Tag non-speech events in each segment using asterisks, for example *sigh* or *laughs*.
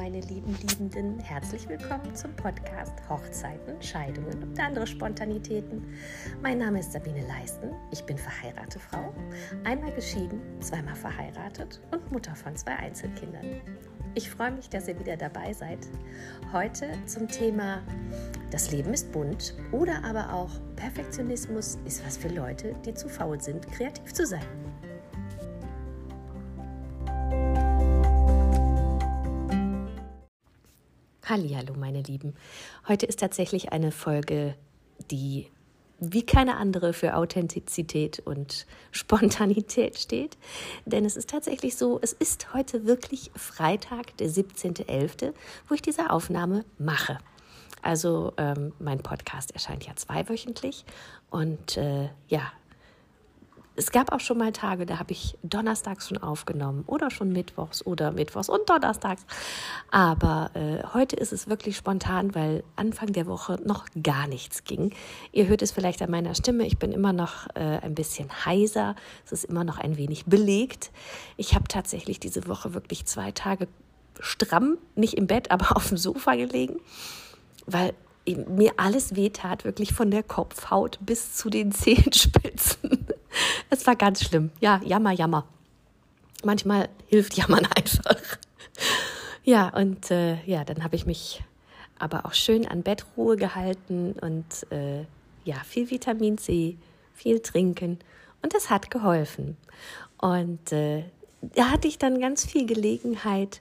meine lieben Liebenden. Herzlich willkommen zum Podcast Hochzeiten, Scheidungen und andere Spontanitäten. Mein Name ist Sabine Leisten. Ich bin verheiratete Frau, einmal geschieden, zweimal verheiratet und Mutter von zwei Einzelkindern. Ich freue mich, dass ihr wieder dabei seid. Heute zum Thema Das Leben ist bunt oder aber auch Perfektionismus ist was für Leute, die zu faul sind, kreativ zu sein. Hallo, meine Lieben. Heute ist tatsächlich eine Folge, die wie keine andere für Authentizität und *laughs* Spontanität steht. Denn es ist tatsächlich so, es ist heute wirklich Freitag, der 17.11., wo ich diese Aufnahme mache. Also ähm, mein Podcast erscheint ja zweiwöchentlich und äh, ja, es gab auch schon mal Tage, da habe ich donnerstags schon aufgenommen oder schon mittwochs oder mittwochs und donnerstags. Aber äh, heute ist es wirklich spontan, weil Anfang der Woche noch gar nichts ging. Ihr hört es vielleicht an meiner Stimme. Ich bin immer noch äh, ein bisschen heiser. Es ist immer noch ein wenig belegt. Ich habe tatsächlich diese Woche wirklich zwei Tage stramm, nicht im Bett, *laughs* aber auf dem Sofa gelegen, weil mir alles wehtat, wirklich von der Kopfhaut bis zu den *laughs* Zehenspitzen. *laughs* Es war ganz schlimm. Ja, jammer, jammer. Manchmal hilft Jammern *laughs* einfach. Ja, und äh, ja, dann habe ich mich aber auch schön an Bettruhe gehalten und äh, ja, viel Vitamin C, viel trinken und das hat geholfen. Und äh, da hatte ich dann ganz viel Gelegenheit,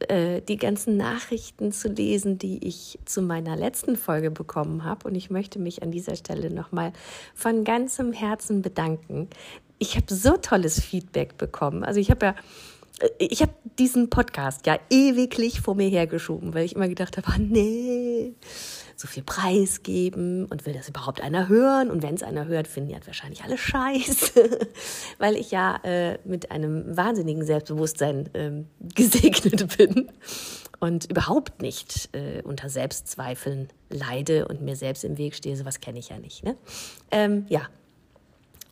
äh, die ganzen Nachrichten zu lesen, die ich zu meiner letzten Folge bekommen habe. Und ich möchte mich an dieser Stelle nochmal von ganzem Herzen bedanken. Ich habe so tolles Feedback bekommen. Also ich habe ja äh, ich habe diesen Podcast ja ewiglich vor mir hergeschoben, weil ich immer gedacht habe, ah, nee, so viel Preis geben und will das überhaupt einer hören? Und wenn es einer hört, finden die halt wahrscheinlich alle scheiße, *laughs* weil ich ja äh, mit einem wahnsinnigen Selbstbewusstsein ähm, *laughs* gesegnet bin und überhaupt nicht äh, unter Selbstzweifeln leide und mir selbst im Weg stehe. Sowas kenne ich ja nicht. Ne? Ähm, ja,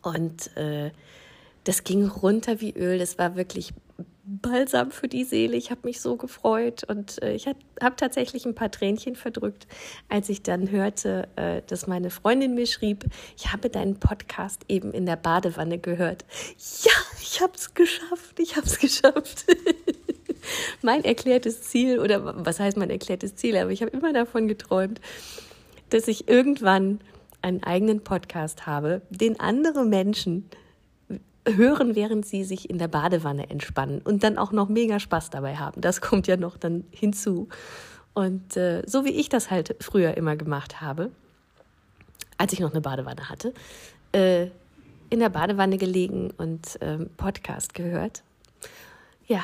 und äh, das ging runter wie Öl. Das war wirklich Balsam für die Seele. Ich habe mich so gefreut und äh, ich habe tatsächlich ein paar Tränchen verdrückt, als ich dann hörte, äh, dass meine Freundin mir schrieb, ich habe deinen Podcast eben in der Badewanne gehört. Ja, ich habe es geschafft, ich habe es *laughs* geschafft. mein erklärtes Ziel, oder was heißt mein erklärtes Ziel, aber ich habe immer davon geträumt, dass ich irgendwann einen eigenen Podcast habe, den andere Menschen hören, während sie sich in der Badewanne entspannen und dann auch noch mega Spaß dabei haben. Das kommt ja noch dann hinzu. Und äh, so wie ich das halt früher immer gemacht habe, als ich noch eine Badewanne hatte, äh, in der Badewanne gelegen und äh, Podcast gehört. Ja,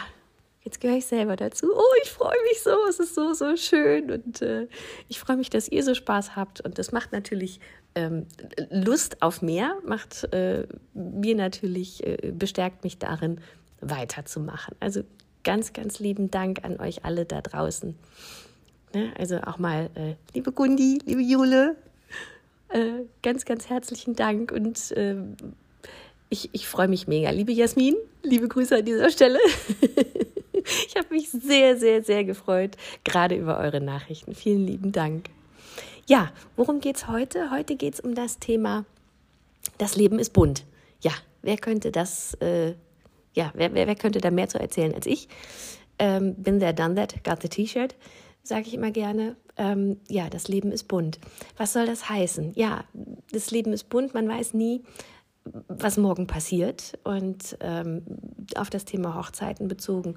jetzt gehöre ich selber dazu. Oh, ich freue mich so, es ist so, so schön und äh, ich freue mich, dass ihr so Spaß habt und das macht natürlich ähm, Lust auf mehr, macht äh, mir natürlich, äh, bestärkt mich darin, weiterzumachen. Also ganz, ganz lieben Dank an euch alle da draußen. Ne? Also auch mal, äh, liebe Gundi, liebe Jule, äh, ganz, ganz herzlichen Dank und ähm, ich, ich freue mich mega. Liebe Jasmin, liebe Grüße an dieser Stelle. *laughs* Ich habe mich sehr, sehr, sehr gefreut, gerade über eure Nachrichten. Vielen lieben Dank. Ja, worum geht es heute? Heute geht es um das Thema, das Leben ist bunt. Ja, wer könnte das, äh, ja, wer, wer, wer, könnte da mehr zu erzählen als ich? Ähm, bin there, done that, got the T-Shirt, sage ich immer gerne. Ähm, ja, das Leben ist bunt. Was soll das heißen? Ja, das Leben ist bunt, man weiß nie, was morgen passiert. Und ähm, auf das Thema Hochzeiten bezogen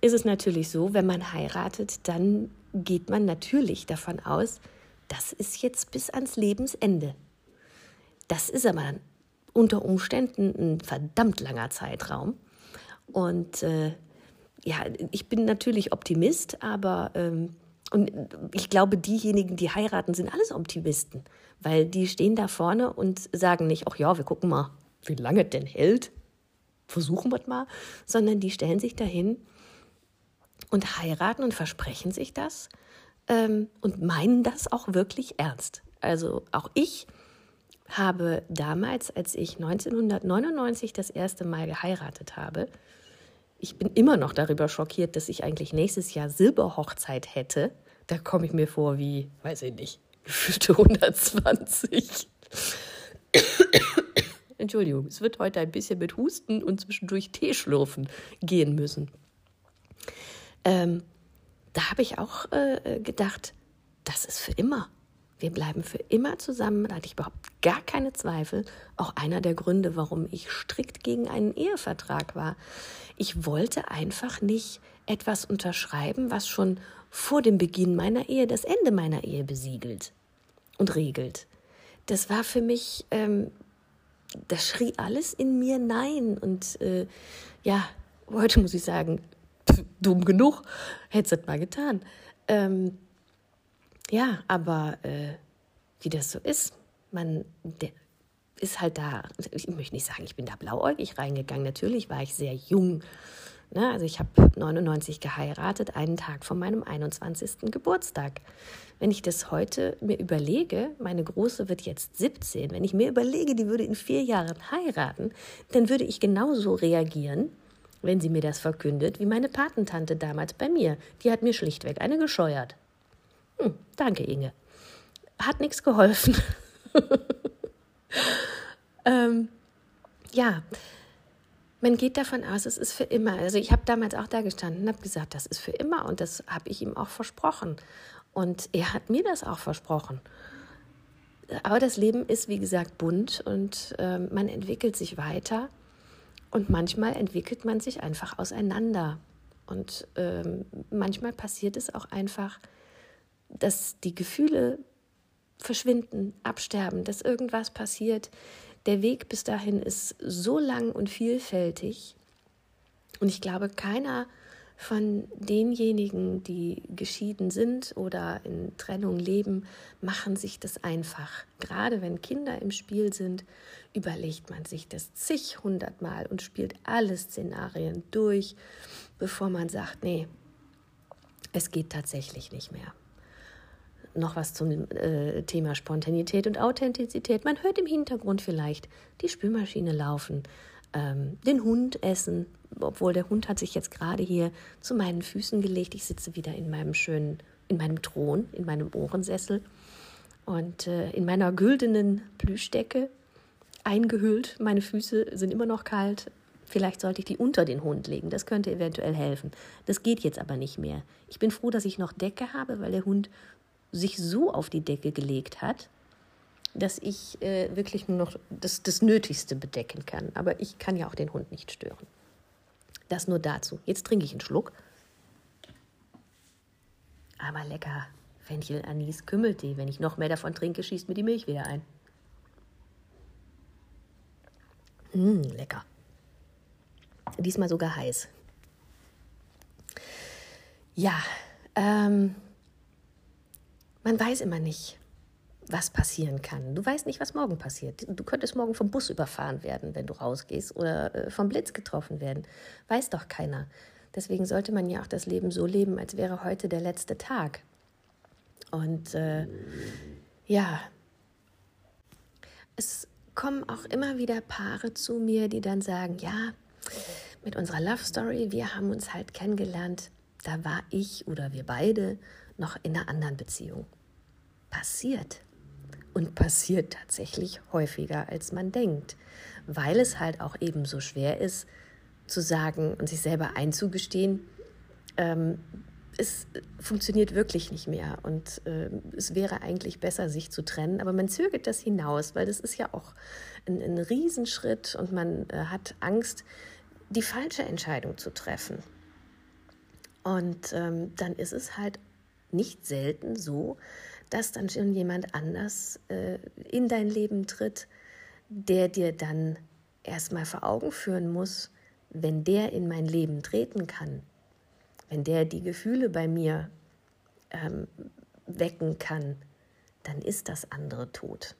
ist es natürlich so, wenn man heiratet, dann geht man natürlich davon aus, das ist jetzt bis ans Lebensende. Das ist aber unter Umständen ein verdammt langer Zeitraum. Und äh, ja, ich bin natürlich Optimist, aber ähm, und ich glaube, diejenigen, die heiraten, sind alles Optimisten, weil die stehen da vorne und sagen nicht, ach ja, wir gucken mal, wie lange es denn hält, versuchen wir mal, sondern die stellen sich dahin und heiraten und versprechen sich das ähm, und meinen das auch wirklich ernst. Also auch ich habe damals, als ich 1999 das erste Mal geheiratet habe, Ich bin immer noch darüber schockiert, dass ich eigentlich nächstes Jahr Silberhochzeit hätte. Da komme ich mir vor wie, weiß ich nicht, gefühlte 120. Entschuldigung, es wird heute ein bisschen mit Husten und zwischendurch Tee schlürfen gehen müssen. Ähm, da habe ich auch äh, gedacht, das ist für immer. Wir bleiben für immer zusammen. Da hatte ich überhaupt gar keine Zweifel. Auch einer der Gründe, warum ich strikt gegen einen Ehevertrag war. Ich wollte einfach nicht etwas unterschreiben, was schon vor dem Beginn meiner Ehe das Ende meiner Ehe besiegelt und regelt. Das war für mich, ähm, das schrie alles in mir Nein. Und äh, ja, heute muss ich sagen, pff, dumm genug, hätte es mal getan. Ähm, ja, aber äh, wie das so ist, man ist halt da, ich möchte nicht sagen, ich bin da blauäugig reingegangen. Natürlich war ich sehr jung. Ne? Also ich habe 99 geheiratet, einen Tag von meinem 21. Geburtstag. Wenn ich das heute mir überlege, meine Große wird jetzt 17, wenn ich mir überlege, die würde in vier Jahren heiraten, dann würde ich genauso reagieren, wenn sie mir das verkündet, wie meine Patentante damals bei mir. Die hat mir schlichtweg eine gescheuert. Hm, danke, Inge. Hat nichts geholfen. *laughs* ähm, ja, man geht davon aus, es ist für immer. Also ich habe damals auch da gestanden und habe gesagt, das ist für immer und das habe ich ihm auch versprochen. Und er hat mir das auch versprochen. Aber das Leben ist, wie gesagt, bunt und äh, man entwickelt sich weiter und manchmal entwickelt man sich einfach auseinander. Und ähm, manchmal passiert es auch einfach, dass die Gefühle verschwinden, absterben, dass irgendwas passiert. Der Weg bis dahin ist so lang und vielfältig. Und ich glaube, keiner von denjenigen, die geschieden sind oder in Trennung leben, machen sich das einfach. Gerade wenn Kinder im Spiel sind, überlegt man sich das zig hundertmal und spielt alle Szenarien durch, bevor man sagt, nee, es geht tatsächlich nicht mehr noch was zum äh, Thema Spontanität und Authentizität. Man hört im Hintergrund vielleicht die Spülmaschine laufen, ähm, den Hund essen, obwohl der Hund hat sich jetzt gerade hier zu meinen Füßen gelegt. Ich sitze wieder in meinem schönen, in meinem Thron, in meinem Ohrensessel und äh, in meiner güldenen Plüschdecke eingehüllt. Meine Füße sind immer noch kalt. Vielleicht sollte ich die unter den Hund legen. Das könnte eventuell helfen. Das geht jetzt aber nicht mehr. Ich bin froh, dass ich noch Decke habe, weil der Hund sich so auf die Decke gelegt hat, dass ich äh, wirklich nur noch das, das Nötigste bedecken kann. Aber ich kann ja auch den Hund nicht stören. Das nur dazu. Jetzt trinke ich einen Schluck. Aber lecker. Fenchel, Anis, Kümmeltee. Wenn ich noch mehr davon trinke, schießt mir die Milch wieder ein. Mmh, lecker. Diesmal sogar heiß. Ja, ähm, man weiß immer nicht, was passieren kann. Du weißt nicht, was morgen passiert. Du könntest morgen vom Bus überfahren werden, wenn du rausgehst, oder äh, vom Blitz getroffen werden. Weiß doch keiner. Deswegen sollte man ja auch das Leben so leben, als wäre heute der letzte Tag. Und äh, ja, es kommen auch immer wieder Paare zu mir, die dann sagen, ja, mit unserer Love Story, wir haben uns halt kennengelernt, da war ich oder wir beide noch in einer anderen Beziehung passiert. Und passiert tatsächlich häufiger, als man denkt, weil es halt auch eben so schwer ist, zu sagen und sich selber einzugestehen, ähm, es funktioniert wirklich nicht mehr. Und äh, es wäre eigentlich besser, sich zu trennen, aber man zögert das hinaus, weil das ist ja auch ein, ein Riesenschritt und man äh, hat Angst, die falsche Entscheidung zu treffen. Und ähm, dann ist es halt nicht selten so, dass dann schon jemand anders äh, in dein Leben tritt, der dir dann erstmal vor Augen führen muss, wenn der in mein Leben treten kann, wenn der die Gefühle bei mir ähm, wecken kann, dann ist das andere tot.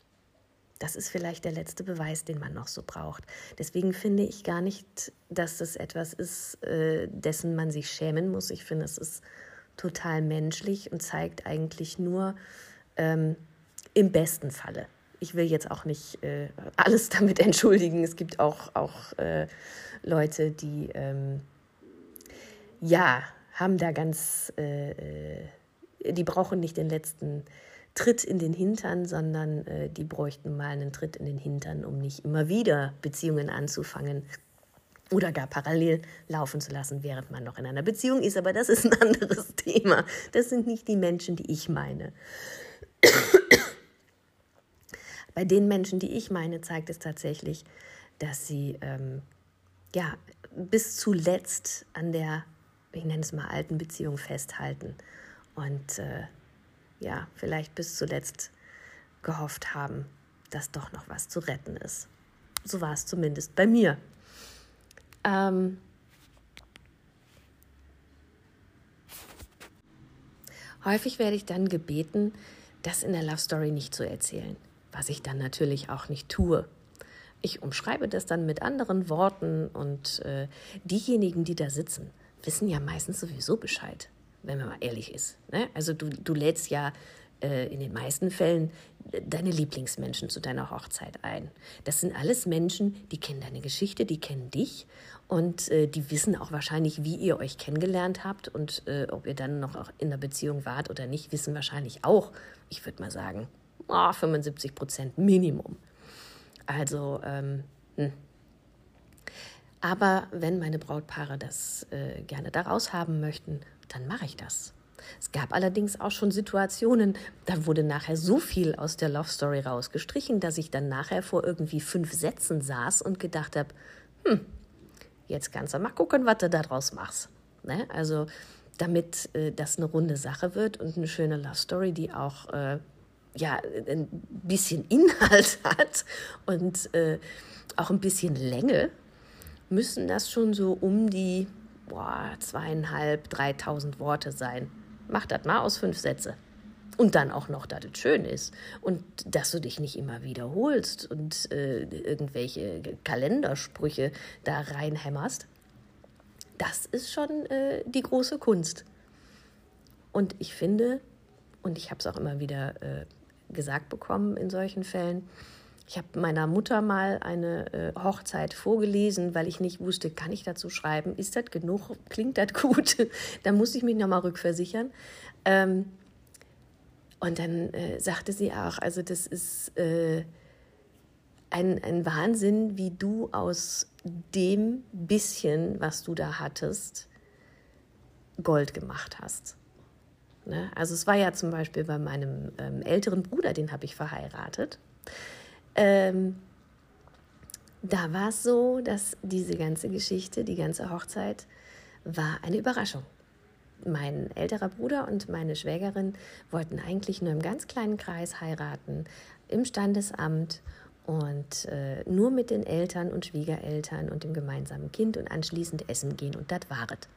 Das ist vielleicht der letzte Beweis, den man noch so braucht. Deswegen finde ich gar nicht, dass es etwas ist, äh, dessen man sich schämen muss. Ich finde, es ist total menschlich und zeigt eigentlich nur ähm, im besten Falle. Ich will jetzt auch nicht äh, alles *laughs* damit entschuldigen. Es gibt auch, auch äh, Leute, die ähm, ja, haben da ganz, äh, äh, die brauchen nicht den letzten Tritt in den Hintern, sondern äh, die bräuchten mal einen Tritt in den Hintern, um nicht immer wieder Beziehungen anzufangen oder gar parallel laufen zu lassen, während man noch in einer Beziehung ist. Aber das ist ein *laughs* anderes Thema. Das sind nicht die Menschen, die ich meine. *coughs* Bei den Menschen, die ich meine, zeigt es tatsächlich, dass sie ähm, ja, bis zuletzt an der, ich nenne es mal, alten Beziehung festhalten und äh, ja, vielleicht bis zuletzt gehofft haben, dass doch noch was zu retten ist. So war es zumindest bei mir. Ähm Häufig werde ich dann gebeten, das in der Love Story nicht zu erzählen, was ich dann natürlich auch nicht tue. Ich umschreibe das dann mit anderen Worten und äh, diejenigen, die da sitzen, wissen ja meistens sowieso Bescheid, wenn man mal ehrlich ist. Ne? Also du, du lädst ja in den meisten Fällen äh, deine Lieblingsmenschen zu deiner Hochzeit ein. Das sind alles Menschen, die kennen deine Geschichte, die kennen dich und äh, die wissen auch wahrscheinlich, wie ihr euch kennengelernt habt und äh, ob ihr dann noch in der Beziehung wart oder nicht, wissen wahrscheinlich auch, ich würde mal sagen, oh, 75 Prozent Minimum. Also, ähm, hm. aber wenn meine Brautpaare das äh, gerne daraus haben möchten, dann mache ich das. Es gab allerdings auch schon Situationen, da wurde nachher so viel aus der Love Story rausgestrichen, dass ich dann nachher vor irgendwie fünf Sätzen saß und gedacht habe, hm, jetzt kannst du mal gucken, was du daraus machst. Ne? Also damit äh, das eine runde Sache wird und eine schöne Love Story, die auch äh, ja, ein bisschen Inhalt *laughs* hat und äh, auch ein bisschen Länge, müssen das schon so um die boah, zweieinhalb, dreitausend Worte sein. Mach das mal aus fünf Sätze. Und dann auch noch, dass es schön ist und dass du dich nicht immer wiederholst und äh, irgendwelche Kalendersprüche da reinhämmerst. Das ist schon äh, die große Kunst. Und ich finde, und ich habe es auch immer wieder äh, gesagt bekommen in solchen Fällen. Ich habe meiner Mutter mal eine äh, Hochzeit vorgelesen, weil ich nicht wusste, kann ich dazu schreiben? Ist das genug? Klingt das gut? *laughs* da musste ich mich nochmal rückversichern. Ähm, und dann äh, sagte sie auch, also das ist äh, ein, ein Wahnsinn, wie du aus dem bisschen, was du da hattest, Gold gemacht hast. Ne? Also es war ja zum Beispiel bei meinem ähm, älteren Bruder, den habe ich verheiratet. Ähm, da war es so, dass diese ganze Geschichte, die ganze Hochzeit, war eine Überraschung. Mein älterer Bruder und meine Schwägerin wollten eigentlich nur im ganz kleinen Kreis heiraten, im Standesamt und äh, nur mit den Eltern und Schwiegereltern und dem gemeinsamen Kind und anschließend essen gehen und das war es.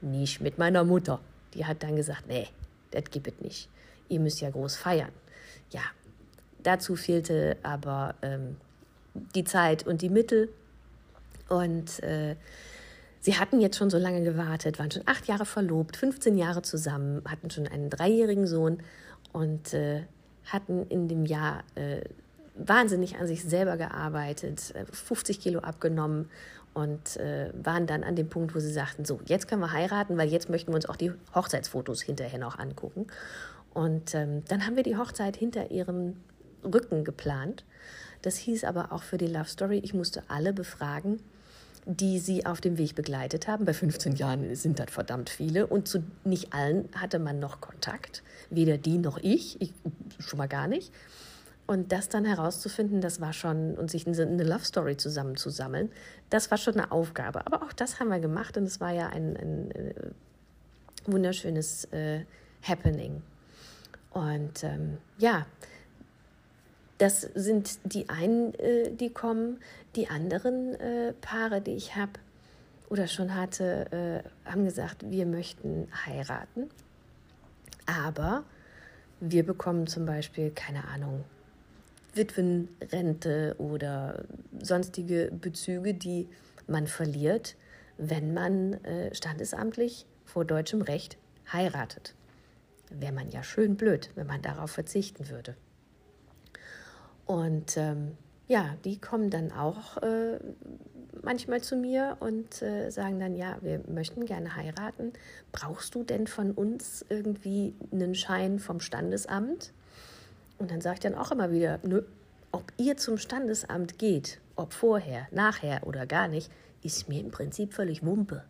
Nicht mit meiner Mutter. Die hat dann gesagt, nee, das gibt es nicht. Ihr müsst ja groß feiern. Ja, dazu fehlte aber ähm, die Zeit und die Mittel. Und äh, sie hatten jetzt schon so lange gewartet, waren schon acht Jahre verlobt, 15 Jahre zusammen, hatten schon einen dreijährigen Sohn und äh, hatten in dem Jahr äh, wahnsinnig an sich selber gearbeitet, 50 äh, Kilo abgenommen und äh, waren dann an dem Punkt, wo sie sagten, so, jetzt können wir heiraten, weil jetzt möchten wir uns auch die Hochzeitsfotos hinterher noch angucken. Und ähm, dann haben wir die Hochzeit hinter ihrem Rücken geplant. Das hieß aber auch für die Love Story, ich musste alle befragen, die sie auf dem Weg begleitet haben. Bei 15 Jahren sind das verdammt viele und zu nicht allen hatte man noch Kontakt, weder die noch ich, ich schon mal gar nicht. Und das dann herauszufinden, das war schon, und sich eine Love Story zusammenzusammeln, das war schon eine Aufgabe. Aber auch das haben wir gemacht und es war ja ein, ein, ein äh, wunderschönes äh, Happening. Und ähm, ja, das sind die einen, äh, die kommen. Die anderen äh, Paare, die ich habe oder schon hatte, äh, haben gesagt, wir möchten heiraten. Aber wir bekommen zum Beispiel, keine Ahnung, Witwenrente oder sonstige Bezüge, die man verliert, wenn man äh, standesamtlich vor deutschem Recht heiratet. Wäre man ja schön blöd, wenn man darauf verzichten würde. Und ähm, ja, die kommen dann auch äh, manchmal zu mir und äh, sagen dann, ja, wir möchten gerne heiraten. Brauchst du denn von uns irgendwie einen Schein vom Standesamt? Und dann sage ich dann auch immer wieder, nö, ob ihr zum Standesamt geht, ob vorher, nachher oder gar nicht, ist mir im Prinzip völlig Wumpe.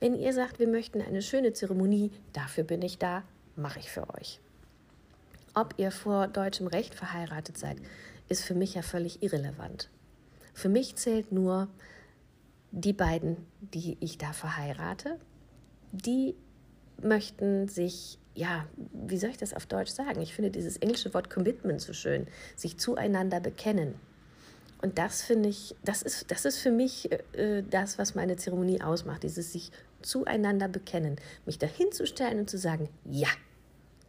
Wenn ihr sagt, wir möchten eine schöne Zeremonie, dafür bin ich da, mache ich für euch. Ob ihr vor deutschem Recht verheiratet seid, ist für mich ja völlig irrelevant. Für mich zählt nur die beiden, die ich da verheirate, die möchten sich, ja, wie soll ich das auf Deutsch sagen? Ich finde dieses englische Wort Commitment so schön, sich zueinander bekennen. Und das finde ich, das ist, das ist für mich äh, das, was meine Zeremonie ausmacht, dieses sich zueinander bekennen, mich dahinzustellen und zu sagen, ja,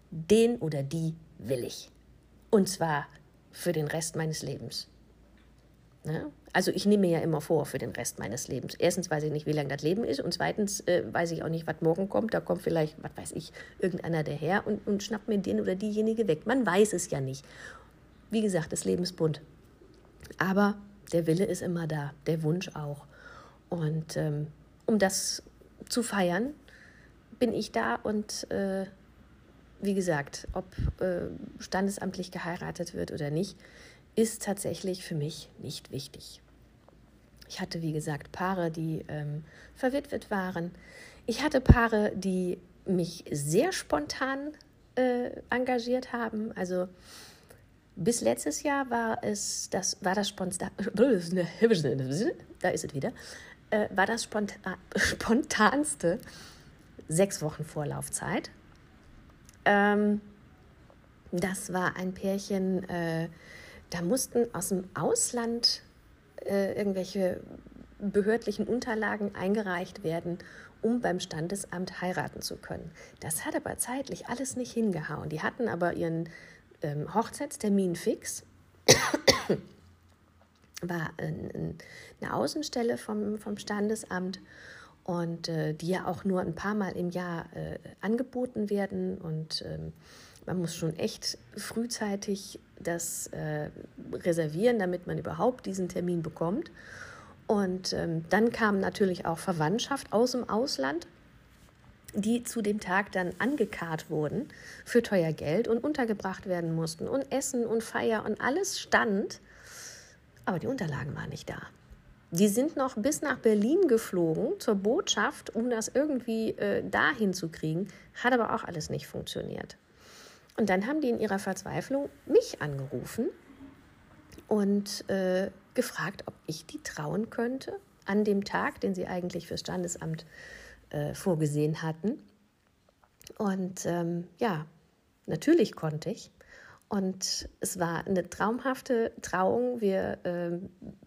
den oder die will ich. Und zwar für den Rest meines Lebens. Ne? Also ich nehme mir ja immer vor für den Rest meines Lebens. Erstens weiß ich nicht, wie lang das Leben ist und zweitens äh, weiß ich auch nicht, was morgen kommt. Da kommt vielleicht, was weiß ich, irgendeiner daher und, und schnappt mir den oder diejenige weg. Man weiß es ja nicht. Wie gesagt, das Leben ist bunt. Aber der Wille ist immer da, der Wunsch auch. Und ähm, um das zu feiern, bin ich da und äh, wie gesagt, ob äh, standesamtlich geheiratet wird oder nicht, ist tatsächlich für mich nicht wichtig. Ich hatte, wie gesagt, Paare, die ähm, verwitwet waren. Ich hatte Paare, die mich sehr spontan äh, engagiert haben. Also bis letztes Jahr war es das war das spontan *laughs* da ist es wieder äh, war das spontan, *laughs* spontanste sechs Wochen Vorlaufzeit. Ähm, das war ein Pärchen, äh, da mussten aus dem Ausland äh, irgendwelche behördlichen Unterlagen eingereicht werden, um beim Standesamt heiraten zu können. Das hat aber zeitlich alles nicht hingehauen. Die hatten aber ihren ähm, Hochzeitstermin fix. war ein, eine Außenstelle vom, vom Standesamt und äh, die ja auch nur ein paar Mal im Jahr äh, angeboten werden und ähm, man muss schon echt frühzeitig das äh, reservieren, damit man überhaupt diesen Termin bekommt. Und ähm, dann kam natürlich auch Verwandtschaft aus dem Ausland, die zu dem Tag dann angekarrt wurden für teuer Geld und untergebracht werden mussten. Und Essen und Feier und alles stand, aber die Unterlagen waren nicht da. Die sind noch bis nach Berlin geflogen zur Botschaft, um das irgendwie äh, dahin zu kriegen, hat aber auch alles nicht funktioniert. Und dann haben die in ihrer Verzweiflung mich angerufen und äh, gefragt, ob ich die trauen könnte an dem Tag, den sie eigentlich fürs Standesamt äh, vorgesehen hatten. Und ähm, ja, natürlich konnte ich. Und es war eine traumhafte Trauung. Wir äh,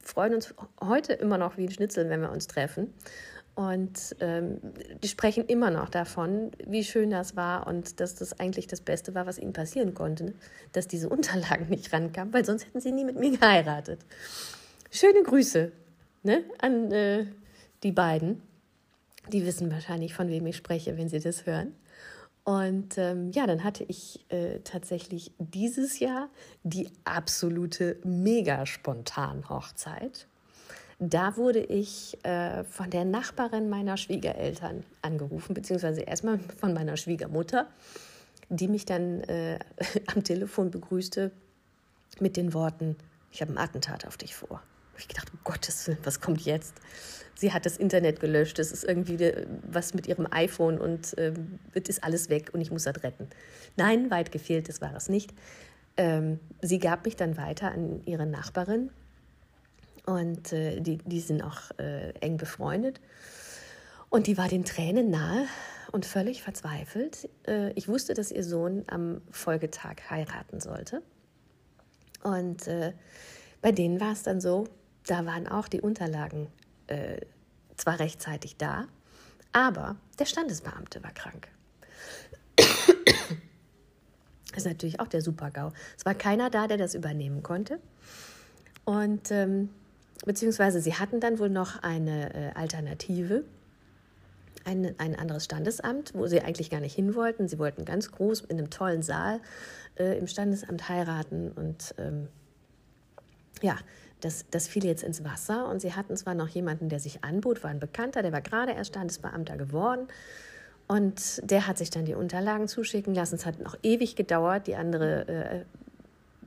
freuen uns heute immer noch wie ein Schnitzel, wenn wir uns treffen. Und ähm, die sprechen immer noch davon, wie schön das war und dass das eigentlich das Beste war, was ihnen passieren konnte, ne? dass diese Unterlagen *laughs* nicht rankamen, weil sonst hätten sie nie mit mir geheiratet. Schöne Grüße ne? an äh, die beiden. Die wissen wahrscheinlich, von wem ich spreche, wenn sie das hören. Und ähm, ja, dann hatte ich äh, tatsächlich dieses Jahr die absolute mega spontan Hochzeit. Da wurde ich äh, von der Nachbarin meiner Schwiegereltern angerufen, beziehungsweise erstmal von meiner Schwiegermutter, die mich dann äh, *laughs* am Telefon begrüßte mit den Worten, ich habe ein Attentat auf dich vor. Ich gedacht, um Gottes Willen, was kommt jetzt? Sie hat das Internet gelöscht, es ist irgendwie was mit ihrem iPhone und ähm, ist alles weg und ich muss das retten. Nein, weit gefehlt, das war es nicht. Ähm, sie gab mich dann weiter an ihre Nachbarin, und äh, die, die sind auch äh, eng befreundet. Und die war den Tränen nahe und völlig verzweifelt. Äh, ich wusste, dass ihr Sohn am Folgetag heiraten sollte. Und äh, bei denen war es dann so, da waren auch die Unterlagen äh, zwar rechtzeitig da, aber der Standesbeamte war krank. Das ist natürlich auch der Super-GAU. Es war keiner da, der das übernehmen konnte. Und ähm, beziehungsweise sie hatten dann wohl noch eine äh, Alternative, ein, ein anderes Standesamt, wo sie eigentlich gar nicht hin wollten. Sie wollten ganz groß in einem tollen Saal äh, im Standesamt heiraten und ähm, ja, das, das fiel jetzt ins Wasser und sie hatten zwar noch jemanden, der sich anbot, war ein Bekannter, der war gerade erst Standesbeamter geworden und der hat sich dann die Unterlagen zuschicken lassen. Es hat noch ewig gedauert, die andere äh,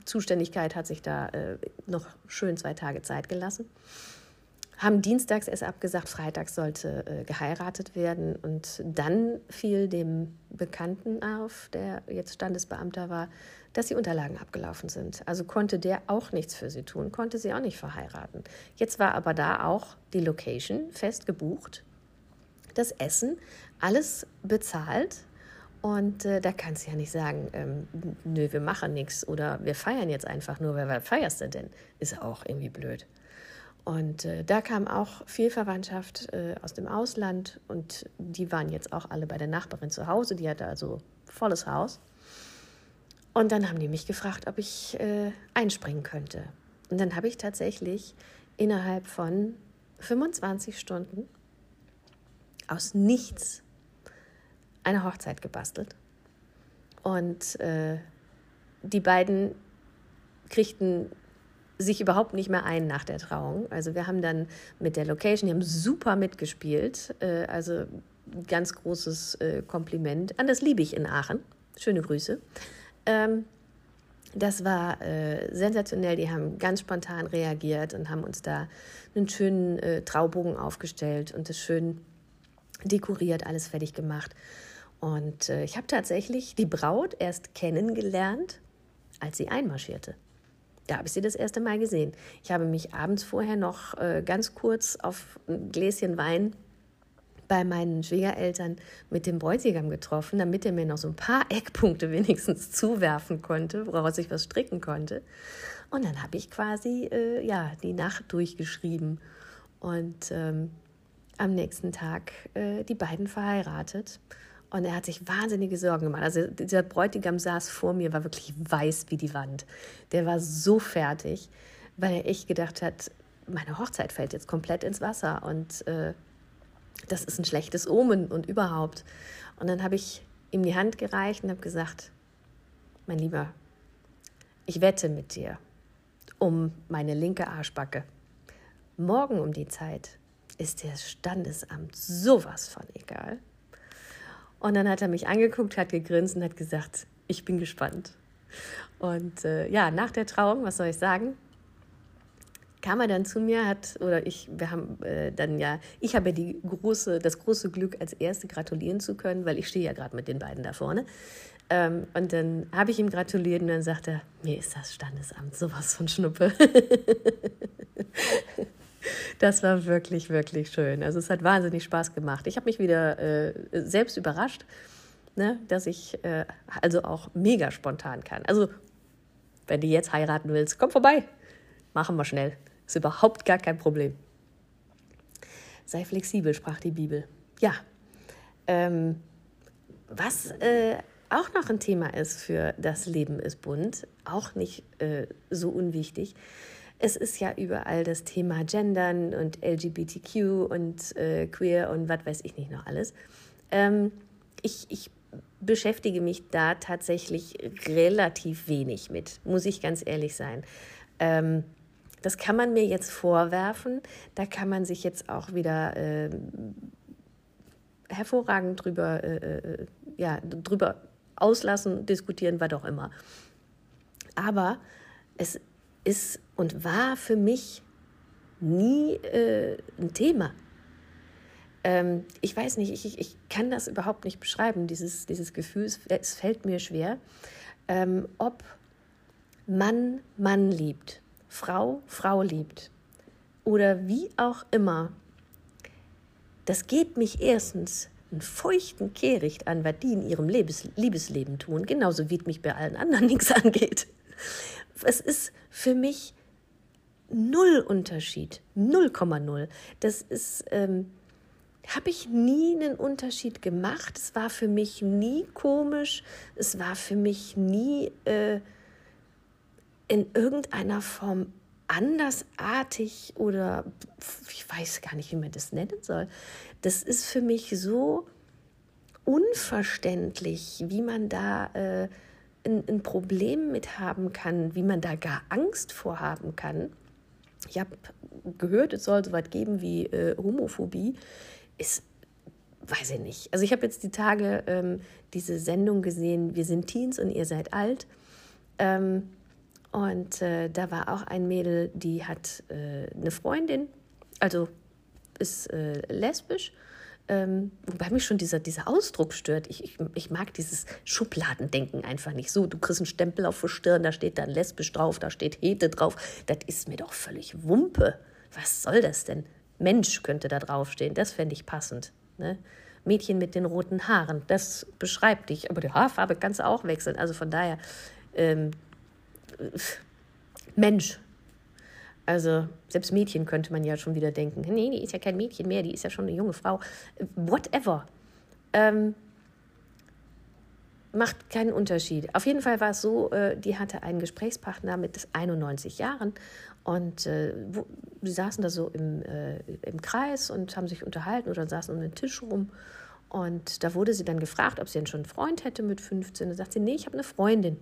Zuständigkeit hat sich da äh, noch schön zwei Tage Zeit gelassen. Haben dienstags erst abgesagt, freitags sollte äh, geheiratet werden. Und dann fiel dem Bekannten auf, der jetzt Standesbeamter war, dass die Unterlagen abgelaufen sind. Also konnte der auch nichts für sie tun, konnte sie auch nicht verheiraten. Jetzt war aber da auch die Location fest gebucht, das Essen, alles bezahlt. Und äh, da kannst du ja nicht sagen, ähm, nö, wir machen nichts oder wir feiern jetzt einfach nur, weil was feierst du denn? Ist auch irgendwie blöd. Und äh, da kam auch viel Verwandtschaft äh, aus dem Ausland und die waren jetzt auch alle bei der Nachbarin zu Hause, die hatte also volles Haus. Und dann haben die mich gefragt, ob ich äh, einspringen könnte. Und dann habe ich tatsächlich innerhalb von 25 Stunden aus nichts eine Hochzeit gebastelt. Und äh, die beiden kriegten sich überhaupt nicht mehr ein nach der Trauung. Also wir haben dann mit der Location, die haben super mitgespielt. Äh, also ganz großes äh, Kompliment an das Liebig in Aachen. Schöne Grüße. Ähm, das war äh, sensationell. Die haben ganz spontan reagiert und haben uns da einen schönen äh, Traubogen aufgestellt und das schön dekoriert, alles fertig gemacht. Und äh, ich habe tatsächlich die Braut erst kennengelernt, als sie einmarschierte. Da habe ich sie das erste Mal gesehen. Ich habe mich abends vorher noch äh, ganz kurz auf ein Gläschen Wein bei meinen Schwiegereltern mit dem Bräutigam getroffen, damit er mir noch so ein paar Eckpunkte wenigstens zuwerfen konnte, woraus ich was stricken konnte. Und dann habe ich quasi äh, ja, die Nacht durchgeschrieben und ähm, am nächsten Tag äh, die beiden verheiratet. Und er hat sich wahnsinnige Sorgen gemacht. Also dieser Bräutigam saß vor mir, war wirklich weiß wie die Wand. Der war so fertig, weil er echt gedacht hat, meine Hochzeit fällt jetzt komplett ins Wasser. Und äh, das ist ein schlechtes Omen und überhaupt. Und dann habe ich ihm die Hand gereicht und habe gesagt, mein Lieber, ich wette mit dir um meine linke Arschbacke. Morgen um die Zeit ist der Standesamt sowas von egal. Und dann hat er mich angeguckt, hat gegrinst und hat gesagt, ich bin gespannt. Und äh, ja, nach der Trauung, was soll ich sagen? Kam er dann zu mir, hat, oder ich, wir haben äh, dann ja, ich habe ja die große, das große Glück, als Erste gratulieren zu können, weil ich stehe ja gerade mit den beiden da vorne. Ähm, und dann habe ich ihm gratuliert und dann sagte er, mir ist das Standesamt sowas von Schnuppe. *laughs* das war wirklich, wirklich schön. Also es hat wahnsinnig Spaß gemacht. Ich habe mich wieder äh, selbst überrascht, ne, dass ich äh, also auch mega spontan kann. Also wenn du jetzt heiraten willst, komm vorbei. Machen wir schnell. Ist überhaupt gar kein Problem. Sei flexibel, sprach die Bibel. Ja. Ähm, was äh, auch noch ein Thema ist für das Leben ist bunt, auch nicht äh, so unwichtig. Es ist ja überall das Thema Gendern und LGBTQ und äh, Queer und was weiß ich nicht noch alles. Ähm, ich, ich beschäftige mich da tatsächlich relativ wenig mit, muss ich ganz ehrlich sein. Ähm, das kann man mir jetzt vorwerfen. Da kann man sich jetzt auch wieder äh, hervorragend drüber, äh, äh, ja, drüber auslassen, diskutieren, was auch immer. Aber es ist und war für mich nie äh, ein Thema. Ähm, ich weiß nicht, ich, ich kann das überhaupt nicht beschreiben, dieses, dieses Gefühl, es, es fällt mir schwer, ähm, ob Mann Mann liebt Frau Frau liebt oder wie auch immer, das geht mich erstens einen feuchten Kehricht an, was die in ihrem Liebes Liebesleben tun, genauso wie es mich bei allen anderen *laughs* nichts angeht. Es ist für mich null Unterschied, 0,0. Das ist, ähm, habe ich nie einen Unterschied gemacht. Es war für mich nie komisch. Es war für mich nie äh, in irgendeiner Form andersartig oder ich weiß gar nicht, wie man das nennen soll. Das ist für mich so unverständlich, wie man da äh, ein, ein, Problem mit haben kann, wie man da gar Angst vor haben kann. Ich habe gehört, es soll so weit geben wie äh, Homophobie. Ist, weiß ich nicht. Also ich habe jetzt die Tage ähm, diese Sendung gesehen, wir sind Teens und ihr seid alt. Ähm, und äh, da war auch ein Mädel, die hat äh, eine Freundin, also ist äh, lesbisch ähm, wobei mich schon dieser, dieser Ausdruck stört. Ich, ich, ich mag dieses Schubladendenken einfach nicht so. Du kriegst einen Stempel auf der Stirn, da steht dann lesbisch drauf, da steht Hete drauf. Das ist mir doch völlig Wumpe. Was soll das denn? Mensch könnte da draufstehen, das fände ich passend. Ne? Mädchen mit den roten Haaren, das beschreibt dich. Aber die Haarfarbe kannst du auch wechseln. Also von daher, ähm, Mensch also selbst Mädchen könnte man ja schon wieder denken, nee, die ist ja kein Mädchen mehr, die ist ja schon eine junge Frau. Whatever. Ähm, macht keinen Unterschied. Auf jeden Fall war es so, äh, die hatte einen Gesprächspartner mit 91 Jahren und äh, wo, die saßen da so im, äh, im Kreis und haben sich unterhalten oder saßen um den Tisch rum. Und da wurde sie dann gefragt, ob sie denn schon einen Freund hätte mit 15. Da sagt sie, nee, ich habe eine Freundin.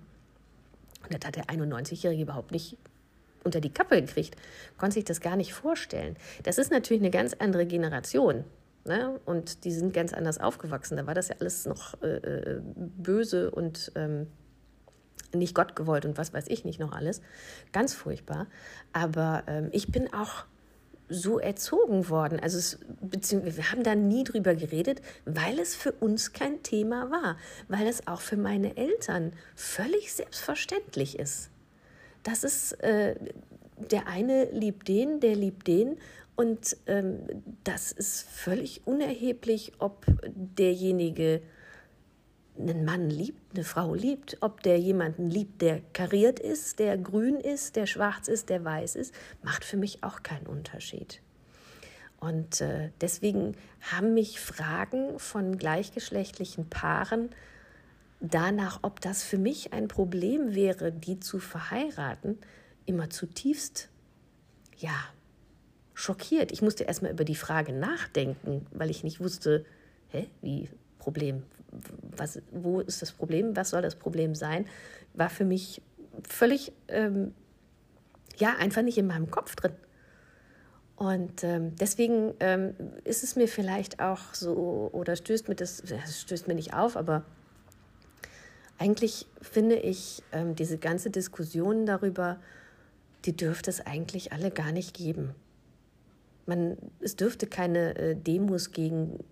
Und das hat der 91-Jährige überhaupt nicht unter die Kappe gekriegt, konnte sich das gar nicht vorstellen. Das ist natürlich eine ganz andere Generation. Ne? Und die sind ganz anders aufgewachsen. Da war das ja alles noch äh, äh, böse und ähm, nicht Gott gewollt und was weiß ich nicht noch alles. Ganz furchtbar. Aber ähm, ich bin auch so erzogen worden. Also es, wir haben da nie drüber geredet, weil es für uns kein Thema war, weil es auch für meine Eltern völlig selbstverständlich ist das ist, äh, der eine liebt den, der liebt den. Und ähm, das ist völlig unerheblich, ob derjenige einen Mann liebt, eine Frau liebt, ob der jemanden liebt, der kariert ist, der grün ist, der schwarz ist, der weiß ist, macht für mich auch keinen Unterschied. Und äh, deswegen haben mich Fragen von gleichgeschlechtlichen Paaren danach, ob das für mich ein Problem wäre, die zu verheiraten, immer zutiefst, ja, schockiert. Ich musste erstmal über die Frage nachdenken, weil ich nicht wusste, hä, wie Problem? Was, wo ist das Problem? Was soll das Problem sein? War für mich völlig, ähm, ja, einfach nicht in meinem Kopf drin. Und ähm, deswegen ähm, ist es mir vielleicht auch so, oder stößt mir das, das stößt mir nicht auf, aber eigentlich finde ich, ähm, diese ganze Diskussion darüber, die dürfte es eigentlich alle gar nicht geben. Man, es dürfte keine äh, Demos gegen,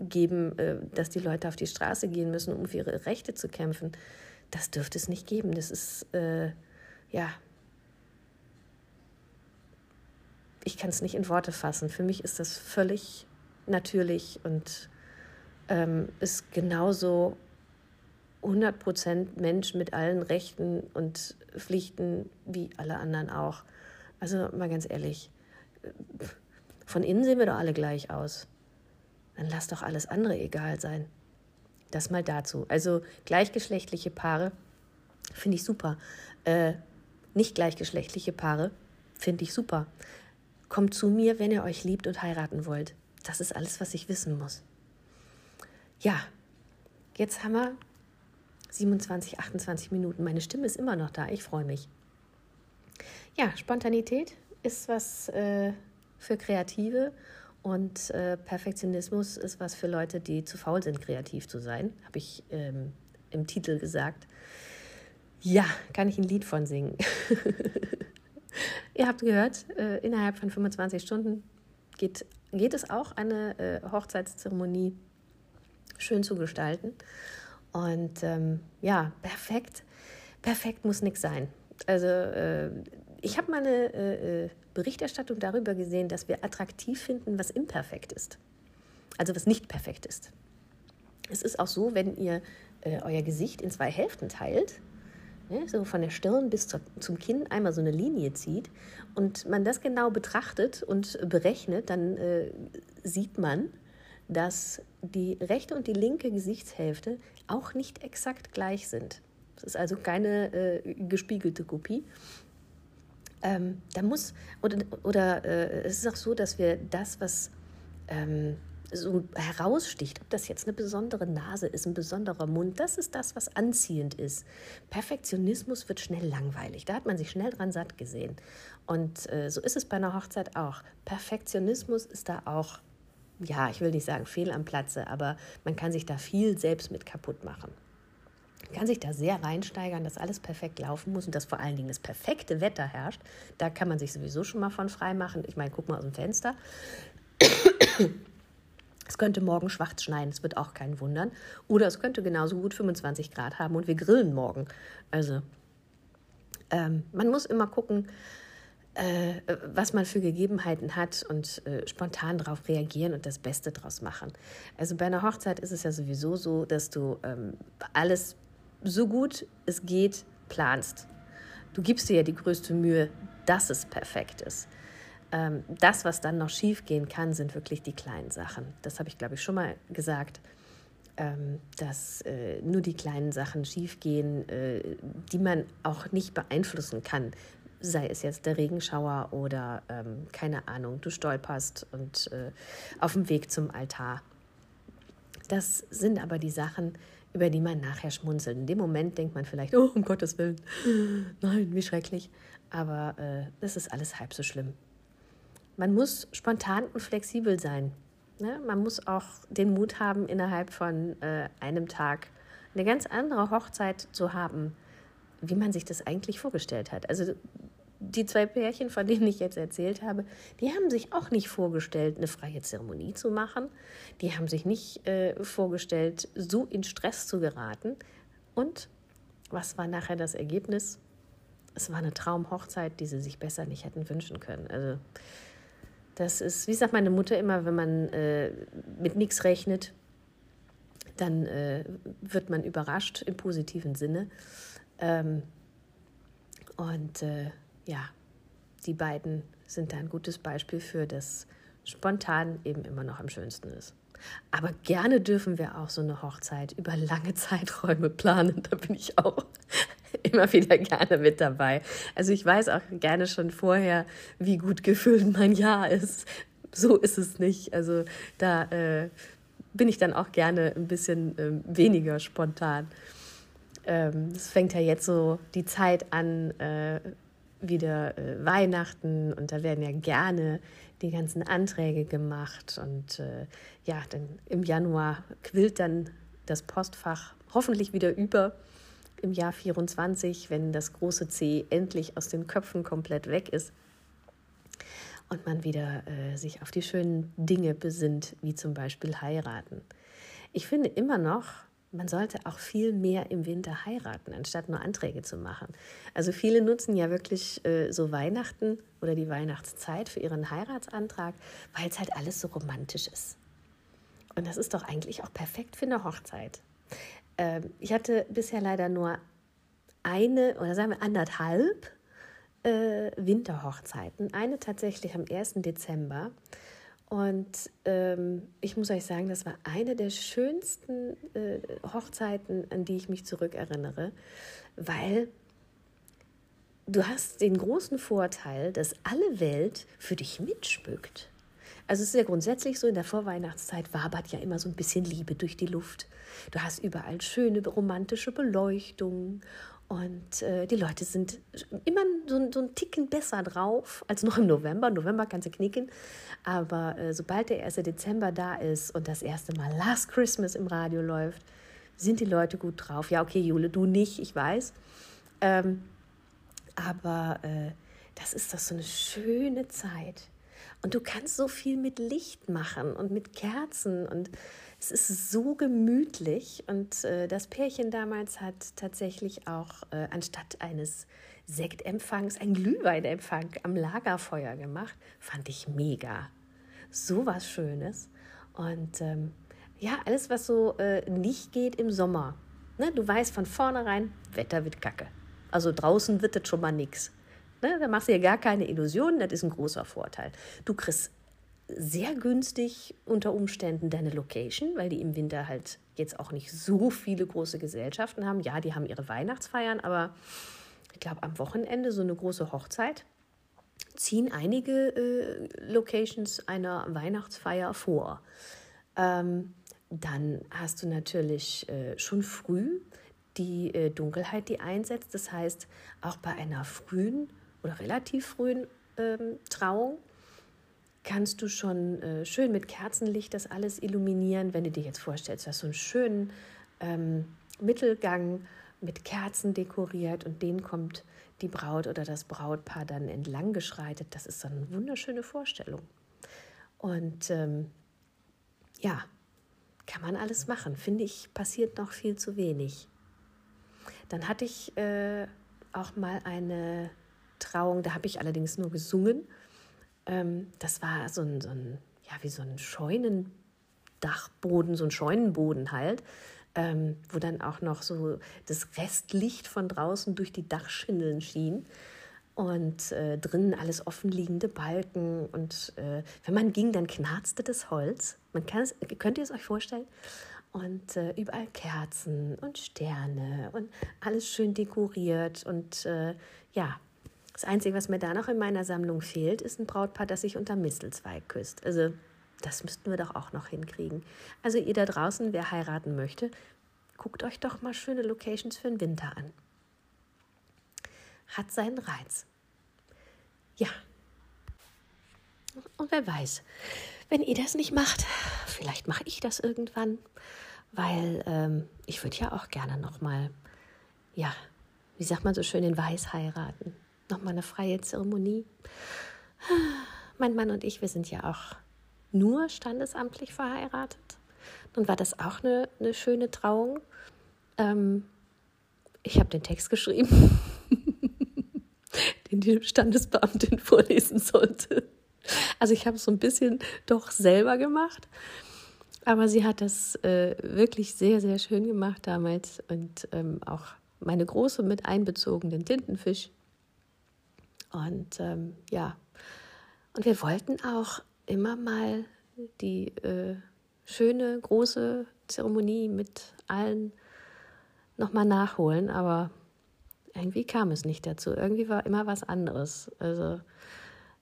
geben, äh, dass die Leute auf die Straße gehen müssen, um für ihre Rechte zu kämpfen. Das dürfte es nicht geben. Das ist, äh, ja, ich kann es nicht in Worte fassen. Für mich ist das völlig natürlich und ähm, ist genauso 100% Mensch mit allen Rechten und Pflichten wie alle anderen auch. Also mal ganz ehrlich, von innen sehen wir doch alle gleich aus. Dann lass doch alles andere egal sein. Das mal dazu. Also gleichgeschlechtliche Paare finde ich super. Äh, nicht gleichgeschlechtliche Paare finde ich super. Kommt zu mir, wenn ihr euch liebt und heiraten wollt. Das ist alles, was ich wissen muss. Ja, jetzt haben wir 27, 28 Minuten. Meine Stimme ist immer noch da. Ich freue mich. Ja, Spontanität ist was äh, für Kreative und äh, Perfektionismus ist was für Leute, die zu faul sind, kreativ zu sein, habe ich ähm, im Titel gesagt. Ja, kann ich ein Lied von singen. *laughs* Ihr habt gehört, äh, innerhalb von 25 Stunden geht, geht es auch, eine äh, Hochzeitszeremonie schön zu gestalten. Und ähm, ja, perfekt. Perfekt muss nichts sein. Also äh, ich habe mal eine äh, äh, Berichterstattung darüber gesehen, dass wir attraktiv finden, was imperfekt ist. Also was nicht perfekt ist. Es ist auch so, wenn ihr äh, euer Gesicht in zwei Hälften teilt, ne, so von der Stirn bis zur, zum Kinn einmal so eine Linie zieht und man das genau betrachtet und berechnet, dann äh, sieht man, dass die rechte und die linke Gesichtshälfte auch nicht exakt gleich sind. Es ist also keine äh, gespiegelte Kopie. Ähm, da muss, oder, oder äh, es ist auch so, dass wir das, was ähm, so heraussticht, ob das jetzt eine besondere Nase ist, ein besonderer Mund, das ist das, was anziehend ist. Perfektionismus wird schnell langweilig. Da hat man sich schnell dran satt gesehen. Und äh, so ist es bei einer Hochzeit auch. Perfektionismus ist da auch, ja, ich will nicht sagen fehl am Platze, aber man kann sich da viel selbst mit kaputt machen. Kann sich da sehr reinsteigern, dass alles perfekt laufen muss und dass vor allen Dingen das perfekte Wetter herrscht. Da kann man sich sowieso schon mal von frei machen. Ich meine, guck mal aus dem Fenster. Es könnte morgen schwarz schneien, es wird auch keinen wundern. Oder es könnte genauso gut 25 Grad haben und wir grillen morgen. Also ähm, man muss immer gucken, äh, was man für Gegebenheiten hat und äh, spontan darauf reagieren und das Beste draus machen. Also bei einer Hochzeit ist es ja sowieso so, dass du ähm, alles so gut es geht planst. Du gibst dir ja die größte Mühe, dass es perfekt ist. Ähm, das, was dann noch schief gehen kann, sind wirklich die kleinen Sachen. Das habe ich, glaube ich, schon mal gesagt, ähm, dass äh, nur die kleinen Sachen schief gehen, äh, die man auch nicht beeinflussen kann. Sei es jetzt der Regenschauer oder ähm, keine Ahnung, du stolperst und äh, auf dem Weg zum Altar. Das sind aber die Sachen, über die man nachher schmunzelt. In dem Moment denkt man vielleicht, oh, um Gottes Willen, nein, wie schrecklich. Aber äh, das ist alles halb so schlimm man muss spontan und flexibel sein. Ne? Man muss auch den Mut haben, innerhalb von äh, einem Tag eine ganz andere Hochzeit zu haben, wie man sich das eigentlich vorgestellt hat. Also die zwei Pärchen, von denen ich jetzt erzählt habe, die haben sich auch nicht vorgestellt, eine freie Zeremonie zu machen. Die haben sich nicht äh, vorgestellt, so in Stress zu geraten. Und was war nachher das Ergebnis? Es war eine Traumhochzeit, die sie sich besser nicht hätten wünschen können. Also das ist, wie sagt meine Mutter immer, wenn man äh, mit nichts rechnet, dann äh, wird man überrascht im positiven Sinne. Ähm, und äh, ja, die beiden sind da ein gutes Beispiel für, dass spontan eben immer noch am schönsten ist. Aber gerne dürfen wir auch so eine Hochzeit über lange Zeiträume planen. Da bin ich auch *laughs* immer wieder gerne mit dabei. Also ich weiß auch gerne schon vorher, wie gut gefüllt mein Jahr ist. So ist es nicht. Also da äh, bin ich dann auch gerne ein bisschen äh, weniger spontan. Ähm, es fängt ja jetzt so die Zeit an, äh, wieder äh, Weihnachten und da werden ja gerne die ganzen Anträge gemacht und äh, ja, dann im Januar quillt dann das Postfach hoffentlich wieder über im Jahr 24, wenn das große C endlich aus den Köpfen komplett weg ist und man wieder äh, sich auf die schönen Dinge besinnt, wie zum Beispiel heiraten. Ich finde immer noch, man sollte auch viel mehr im Winter heiraten, anstatt nur Anträge zu machen. Also viele nutzen ja wirklich äh, so Weihnachten oder die Weihnachtszeit für ihren Heiratsantrag, weil es halt alles so romantisch ist. Und das ist doch eigentlich auch perfekt für eine Hochzeit. Ähm, ich hatte bisher leider nur eine oder sagen wir anderthalb äh, Winterhochzeiten. Eine tatsächlich am 1. Dezember. Und ähm, ich muss euch sagen, das war eine der schönsten äh, Hochzeiten, an die ich mich zurückerinnere, weil du hast den großen Vorteil, dass alle Welt für dich mitschmückt. Also es ist ja grundsätzlich so, in der Vorweihnachtszeit wabert ja immer so ein bisschen Liebe durch die Luft. Du hast überall schöne romantische Beleuchtung und äh, die Leute sind immer so, so einen Ticken besser drauf als noch im November. November kannst du knicken. Aber äh, sobald der 1. Dezember da ist und das erste Mal Last Christmas im Radio läuft, sind die Leute gut drauf. Ja, okay, Jule, du nicht, ich weiß. Ähm, aber äh, das ist doch so eine schöne Zeit. Und du kannst so viel mit Licht machen und mit Kerzen und es ist so gemütlich. Und äh, das Pärchen damals hat tatsächlich auch äh, anstatt eines Sektempfangs einen Glühweinempfang am Lagerfeuer gemacht. Fand ich mega. So was Schönes. Und ähm, ja, alles, was so äh, nicht geht im Sommer. Ne? Du weißt von vornherein, Wetter wird kacke. Also draußen wird das schon mal nichts. Ne, da machst du dir gar keine Illusionen, das ist ein großer Vorteil. Du kriegst sehr günstig unter Umständen deine Location, weil die im Winter halt jetzt auch nicht so viele große Gesellschaften haben. Ja, die haben ihre Weihnachtsfeiern, aber ich glaube, am Wochenende so eine große Hochzeit ziehen einige äh, Locations einer Weihnachtsfeier vor. Ähm, dann hast du natürlich äh, schon früh die äh, Dunkelheit, die einsetzt. Das heißt, auch bei einer frühen oder relativ frühen ähm, Trauung kannst du schon äh, schön mit Kerzenlicht das alles illuminieren. Wenn du dir jetzt vorstellst, du hast so einen schönen ähm, Mittelgang mit Kerzen dekoriert und den kommt die Braut oder das Brautpaar dann entlang geschreitet. Das ist so eine wunderschöne Vorstellung. Und ähm, ja, kann man alles machen. Finde ich, passiert noch viel zu wenig. Dann hatte ich äh, auch mal eine Trauung, da habe ich allerdings nur gesungen. Ähm, das war so ein, so ein, ja, wie so ein Scheunendachboden, so ein Scheunenboden halt, ähm, wo dann auch noch so das Restlicht von draußen durch die Dachschindeln schien und äh, drinnen alles offenliegende Balken. Und äh, wenn man ging, dann knarzte das Holz. Man könnt ihr es euch vorstellen? Und äh, überall Kerzen und Sterne und alles schön dekoriert. Und äh, ja, das Einzige, was mir da noch in meiner Sammlung fehlt, ist ein Brautpaar, das sich unter Mistelzweig küsst. Also das müssten wir doch auch noch hinkriegen. Also ihr da draußen, wer heiraten möchte, guckt euch doch mal schöne Locations für den Winter an. Hat seinen Reiz. Ja. Und wer weiß, wenn ihr das nicht macht, vielleicht mache ich das irgendwann, weil ähm, ich würde ja auch gerne noch mal, ja, wie sagt man so schön, in Weiß heiraten. Noch mal eine freie Zeremonie. Mein Mann und ich, wir sind ja auch nur standesamtlich verheiratet. Dann war das auch eine, eine schöne Trauung. Ähm, ich habe den Text geschrieben, *laughs* den die Standesbeamtin *laughs* vorlesen sollte. Also ich habe es so ein bisschen doch selber gemacht. Aber sie hat das äh, wirklich sehr, sehr schön gemacht damals und ähm, auch meine große mit einbezogenen Tintenfisch. Und ähm, ja, und wir wollten auch immer mal die äh, schöne, große Zeremonie mit allen nochmal nachholen, aber irgendwie kam es nicht dazu. Irgendwie war immer was anderes. Also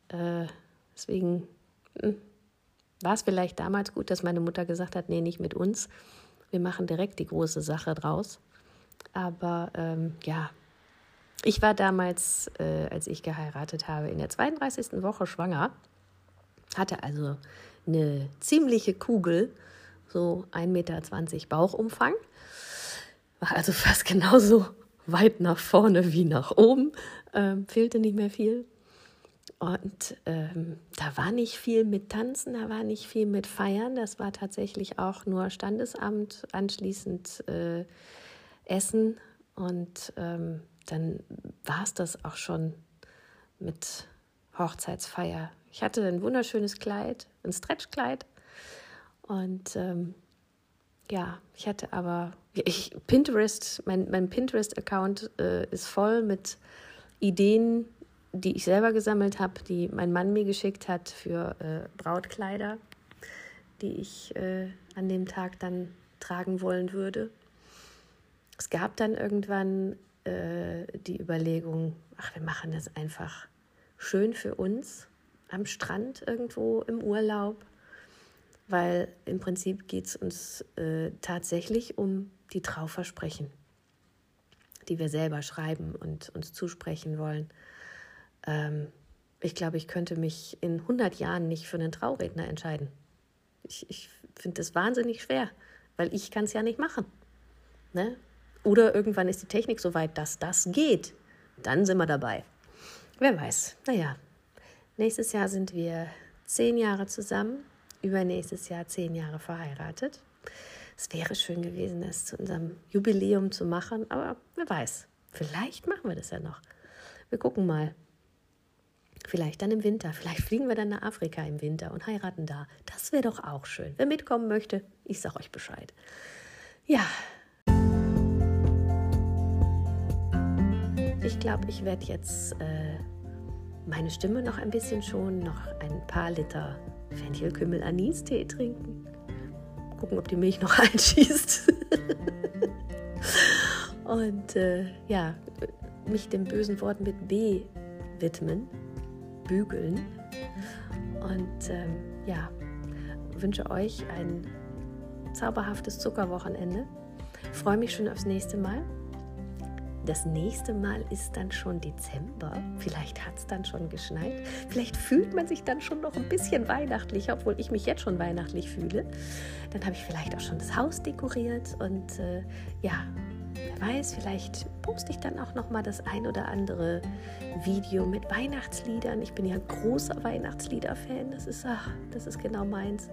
äh, deswegen hm, war es vielleicht damals gut, dass meine Mutter gesagt hat, nee, nicht mit uns. Wir machen direkt die große Sache draus. Aber ähm, ja, ich war damals, äh, als ich geheiratet habe, in der 32. Woche schwanger hatte also eine ziemliche Kugel, so 1,20 Meter Bauchumfang. War also fast genauso weit nach vorne wie nach oben. Ähm, fehlte nicht mehr viel. Und ähm, da war nicht viel mit Tanzen, da war nicht viel mit Feiern. Das war tatsächlich auch nur Standesamt, anschließend äh, Essen. Und ähm, dann war es das auch schon mit Hochzeitsfeier. Ich hatte ein wunderschönes Kleid, ein Stretchkleid. Und ähm, ja, ich hatte aber, ich, Pinterest, mein, mein Pinterest-Account äh, ist voll mit Ideen, die ich selber gesammelt habe, die mein Mann mir geschickt hat für äh, Brautkleider, die ich äh, an dem Tag dann tragen wollen würde. Es gab dann irgendwann äh, die Überlegung, ach, wir machen das einfach schön für uns am Strand irgendwo im Urlaub, weil im Prinzip geht es uns äh, tatsächlich um die Trauversprechen, die wir selber schreiben und uns zusprechen wollen. Ähm, ich glaube, ich könnte mich in 100 Jahren nicht für einen Trauredner entscheiden. Ich, ich finde das wahnsinnig schwer, weil ich kann es ja nicht machen. Ne? Oder irgendwann ist die Technik so weit, dass das geht. Dann sind wir dabei. Wer weiß. Naja, Nächstes Jahr sind wir zehn Jahre zusammen, übernächstes Jahr zehn Jahre verheiratet. Es wäre schön gewesen, das zu unserem Jubiläum zu machen, aber wer weiß, vielleicht machen wir das ja noch. Wir gucken mal. Vielleicht dann im Winter. Vielleicht fliegen wir dann nach Afrika im Winter und heiraten da. Das wäre doch auch schön. Wer mitkommen möchte, ich sage euch Bescheid. Ja. Ich glaube, ich werde jetzt äh, meine Stimme noch ein bisschen schonen, noch ein paar Liter Fenchelkümmel Anis-Tee trinken. Gucken, ob die Milch noch *laughs* einschießt. Und äh, ja, mich dem bösen Wort mit B widmen, bügeln. Und ähm, ja, wünsche euch ein zauberhaftes Zuckerwochenende. Freue mich schon aufs nächste Mal. Das nächste Mal ist dann schon Dezember. Vielleicht hat es dann schon geschneit. Vielleicht fühlt man sich dann schon noch ein bisschen weihnachtlich, obwohl ich mich jetzt schon weihnachtlich fühle. Dann habe ich vielleicht auch schon das Haus dekoriert und äh, ja, wer weiß, vielleicht poste ich dann auch noch mal das ein oder andere Video mit Weihnachtsliedern. Ich bin ja ein großer Weihnachtslieder-Fan. Das ist, ach, das ist genau meins.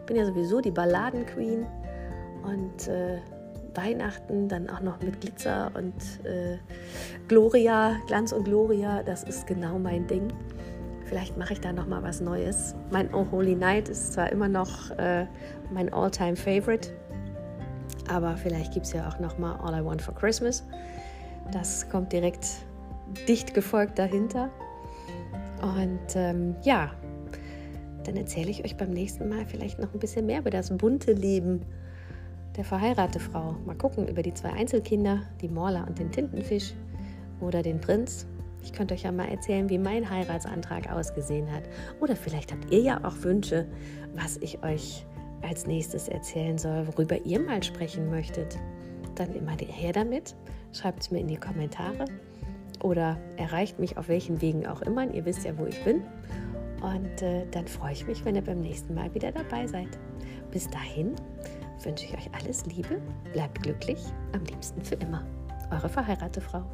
Ich bin ja sowieso die Balladen-Queen und äh, Weihnachten dann auch noch mit Glitzer und äh, Gloria, Glanz und Gloria, das ist genau mein Ding. Vielleicht mache ich da noch mal was Neues. Mein Oh Holy Night ist zwar immer noch äh, mein All-Time Favorite, aber vielleicht gibt es ja auch noch mal All I Want for Christmas. Das kommt direkt dicht gefolgt dahinter. Und ähm, ja, dann erzähle ich euch beim nächsten Mal vielleicht noch ein bisschen mehr über das bunte Leben der verheiratete Frau. Mal gucken über die zwei Einzelkinder, die Morla und den Tintenfisch oder den Prinz. Ich könnte euch ja mal erzählen, wie mein Heiratsantrag ausgesehen hat. Oder vielleicht habt ihr ja auch Wünsche, was ich euch als nächstes erzählen soll, worüber ihr mal sprechen möchtet. Dann immer her damit. Schreibt es mir in die Kommentare oder erreicht mich auf welchen Wegen auch immer. Ihr wisst ja, wo ich bin. Und äh, dann freue ich mich, wenn ihr beim nächsten Mal wieder dabei seid. Bis dahin wünsche ich euch alles Liebe, bleibt glücklich, am liebsten für immer. Eure verheiratete Frau.